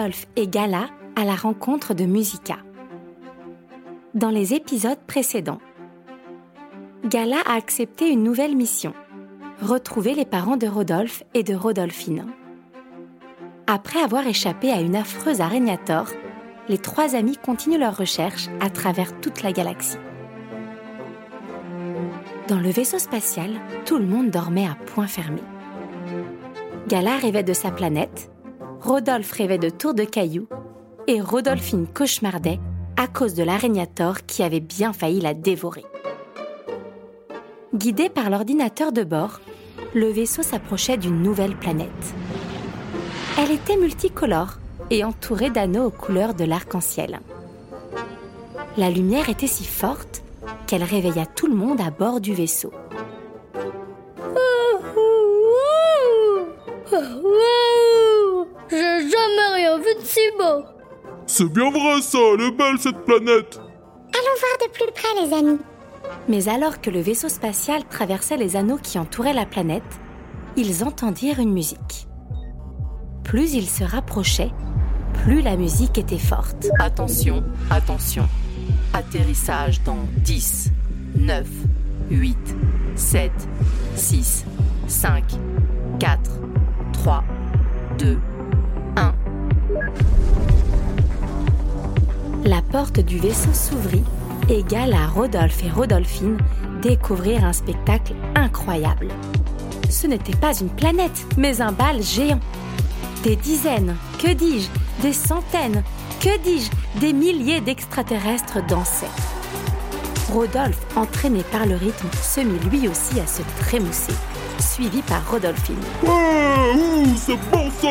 Rodolphe et Gala à la rencontre de Musica. Dans les épisodes précédents, Gala a accepté une nouvelle mission retrouver les parents de Rodolphe et de Rodolphine. Après avoir échappé à une affreuse araignatore, les trois amis continuent leurs recherches à travers toute la galaxie. Dans le vaisseau spatial, tout le monde dormait à point fermé. Gala rêvait de sa planète, Rodolphe rêvait de tours de cailloux et Rodolphine cauchemardait à cause de l'araignatore qui avait bien failli la dévorer. Guidé par l'ordinateur de bord, le vaisseau s'approchait d'une nouvelle planète. Elle était multicolore et entourée d'anneaux aux couleurs de l'arc-en-ciel. La lumière était si forte qu'elle réveilla tout le monde à bord du vaisseau. C'est bien vrai ça, elle est belle cette planète Allons voir de plus près, les amis. Mais alors que le vaisseau spatial traversait les anneaux qui entouraient la planète, ils entendirent une musique. Plus ils se rapprochaient, plus la musique était forte. Attention, attention. Atterrissage dans 10, 9, 8, 7, 6, 5, 4, 3, 2, La porte du vaisseau s'ouvrit et Gala, Rodolphe et Rodolphine découvrirent un spectacle incroyable. Ce n'était pas une planète, mais un bal géant. Des dizaines, que dis-je, des centaines, que dis-je, des milliers d'extraterrestres dansaient. Rodolphe, entraîné par le rythme, se mit lui aussi à se trémousser, suivi par Rodolphine. Ouais, ouh, c'est bon ça.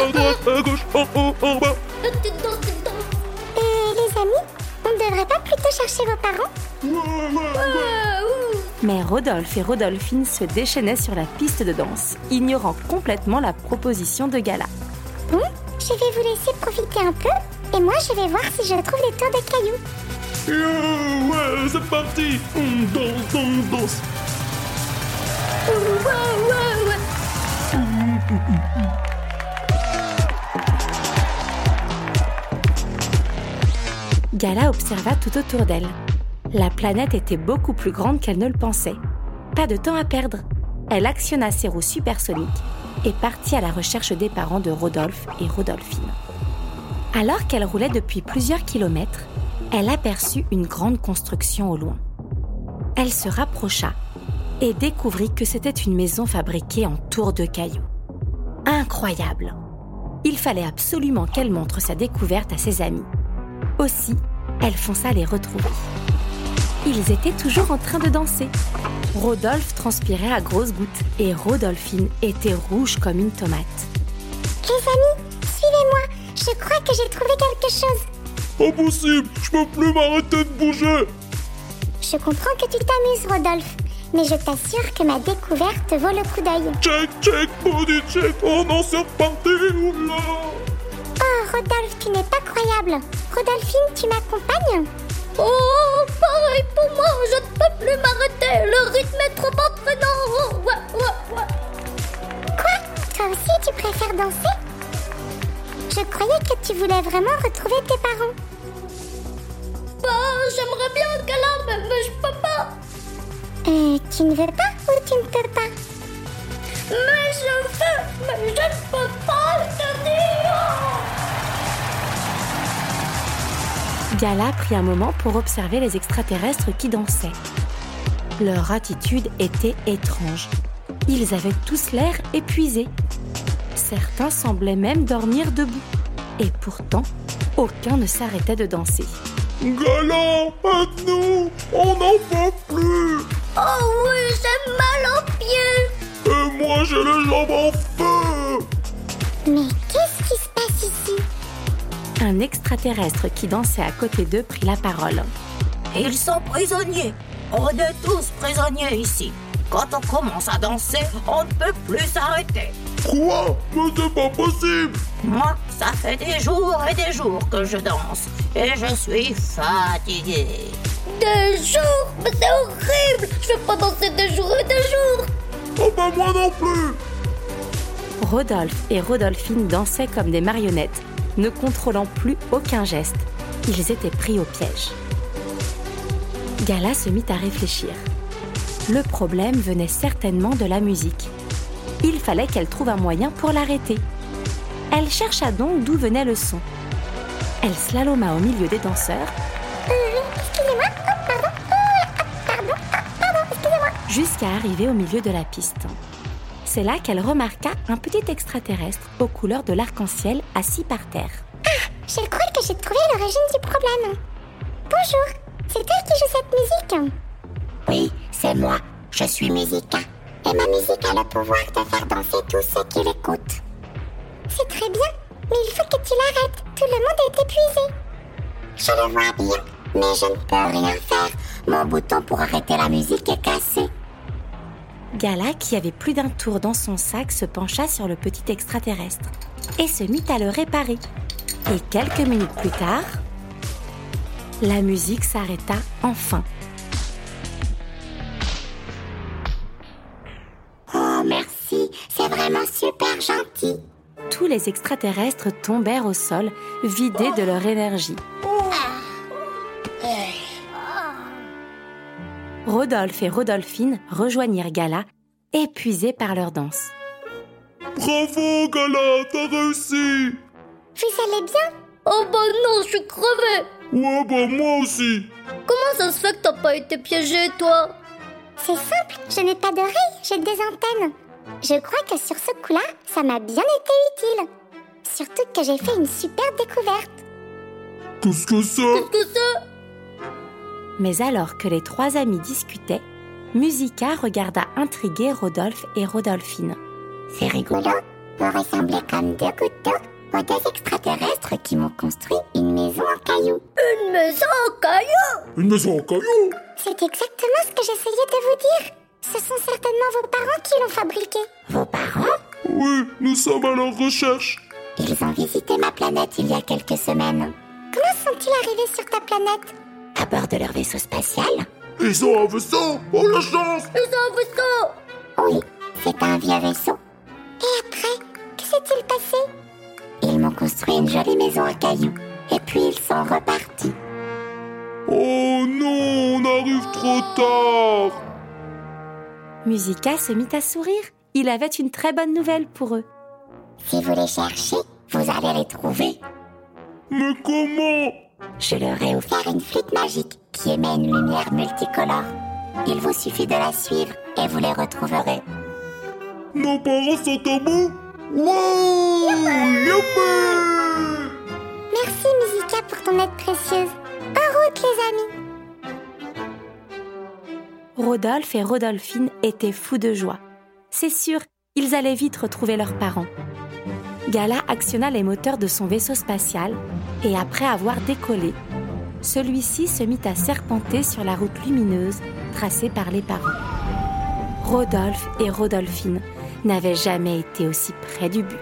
À droite, à gauche, en haut, en bas Et les amis, on ne devrait pas plutôt chercher vos parents. Mais Rodolphe et Rodolphine se déchaînaient sur la piste de danse, ignorant complètement la proposition de Gala. Bon, je vais vous laisser profiter un peu. Et moi, je vais voir si je trouve des tours de cailloux. Yeah, ouais, c'est parti On danse, on danse Ouais, ouais, ouais. Gala observa tout autour d'elle. La planète était beaucoup plus grande qu'elle ne le pensait. Pas de temps à perdre. Elle actionna ses roues supersoniques et partit à la recherche des parents de Rodolphe et Rodolphine. Alors qu'elle roulait depuis plusieurs kilomètres, elle aperçut une grande construction au loin. Elle se rapprocha et découvrit que c'était une maison fabriquée en tours de cailloux. Incroyable Il fallait absolument qu'elle montre sa découverte à ses amis. Aussi, elle fonça les retrouver. Ils étaient toujours en train de danser. Rodolphe transpirait à grosses gouttes et Rodolphine était rouge comme une tomate. Les amis, suivez-moi. Je crois que j'ai trouvé quelque chose. Impossible Je peux plus m'arrêter de bouger Je comprends que tu t'amuses, Rodolphe. Mais je t'assure que ma découverte vaut le coup d'œil. Check, check, body check Oh non, c'est reparti Oula Oh, Rodolphe, tu n'es pas croyable. Rodolphine, tu m'accompagnes Oh, pareil pour moi, je ne peux plus m'arrêter. Le rythme est trop entraînant. Ouais, ouais, ouais. Quoi? Toi aussi, tu préfères danser? Je croyais que tu voulais vraiment retrouver tes parents. Bah, j'aimerais bien, Gala, mais, mais je peux pas. Euh, tu ne veux pas ou tu ne peux pas? Mais je veux, mais je ne peux pas le tenir. Gala prit un moment pour observer les extraterrestres qui dansaient. Leur attitude était étrange. Ils avaient tous l'air épuisés. Certains semblaient même dormir debout. Et pourtant, aucun ne s'arrêtait de danser. Gala, aide-nous On n'en peut plus Oh oui, j'ai mal aux pieds. Et moi, j'ai les jambes en feu Mais qu'est-ce Un extraterrestre qui dansait à côté d'eux prit la parole. Ils sont prisonniers. On est tous prisonniers ici. Quand on commence à danser, on ne peut plus s'arrêter. Quoi? Mais c'est pas possible Moi, ça fait des jours et des jours que je danse. Et je suis fatiguée. Des jours, mais c'est horrible. Je vais pas danser des jours et des jours. Oh ben moi non plus Rodolphe et Rodolphine dansaient comme des marionnettes, ne contrôlant plus aucun geste. Ils étaient pris au piège. Gala se mit à réfléchir. Le problème venait certainement de la musique. Il fallait qu'elle trouve un moyen pour l'arrêter. Elle chercha donc d'où venait le son. Elle slaloma au milieu des danseurs oh, oh, ah, ah, jusqu'à arriver au milieu de la piste. C'est là qu'elle remarqua un petit extraterrestre aux couleurs de l'arc-en-ciel assis par terre. Je crois que j'ai trouvé l'origine du problème. Bonjour, c'est toi qui joue cette musique Oui, c'est moi. Je suis Musica. Et ma musique a le pouvoir de faire danser tous ceux qui l'écoutent. C'est très bien, mais il faut que tu l'arrêtes. Tout le monde est épuisé. Je le vois bien, mais je ne peux rien faire. Mon bouton pour arrêter la musique est cassé. Gala, qui avait plus d'un tour dans son sac, se pencha sur le petit extraterrestre et se mit à le réparer. Et quelques minutes plus tard, la musique s'arrêta enfin. Oh, merci. C'est vraiment super gentil. Tous les extraterrestres tombèrent au sol, vidés de leur énergie. Rodolphe et Rodolphine rejoignirent Gala, épuisés par leur danse. Bravo, Gala, t'as réussi Vous allez bien Oh bah non, je suis crevée. Ouais, bah moi aussi Comment ça se fait que t'as pas été piégé, toi? C'est simple, je n'ai pas d'oreilles, j'ai des antennes. Je crois que sur ce coup-là, ça m'a bien été utile. Surtout que j'ai fait une super découverte. Qu'est-ce que c'est? Qu'est-ce que c'est? Mais alors que les trois amis discutaient, Musica regarda intrigué Rodolphe et Rodolphine. C'est rigolo. Vous ressemblez comme deux gouttes d'eau aux deux extraterrestres qui m'ont construit une maison en cailloux. Une maison en caillou Une maison en caillou C'est exactement ce que j'essayais de vous dire. Ce sont certainement vos parents qui l'ont fabriqué. Vos parents? Oui, nous sommes à leur recherche Ils ont visité ma planète il y a quelques semaines. Comment sont-ils arrivés sur ta planète? Bord de leur vaisseau spatial? Ils ont un vaisseau Oh la chance Ils ont un vaisseau Oui, c'est un vieux vaisseau. Et après, que s'est-il passé? Ils m'ont construit une jolie maison à cailloux. Et puis ils sont repartis. Oh non, on arrive trop tard Musica se mit à sourire. Il avait une très bonne nouvelle pour eux. Si vous les cherchez, vous allez les trouver. Mais comment? Je leur ai offert une flûte magique qui émet une lumière multicolore. Il vous suffit de la suivre et vous les retrouverez. Nos parents sont au bout Wow Merci Musica pour ton aide précieuse. En route les amis Rodolphe et Rodolphine étaient fous de joie. C'est sûr, ils allaient vite retrouver leurs parents. Gala actionna les moteurs de son vaisseau spatial et après avoir décollé, celui-ci se mit à serpenter sur la route lumineuse tracée par les parents. Rodolphe et Rodolphine n'avaient jamais été aussi près du but.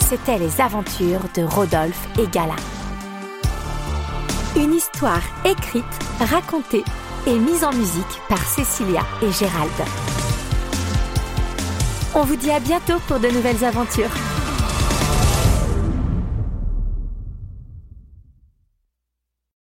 C'étaient les aventures de Rodolphe et Gala. Une histoire écrite, racontée et mise en musique par Cécilia et Gérald. On vous dit à bientôt pour de nouvelles aventures.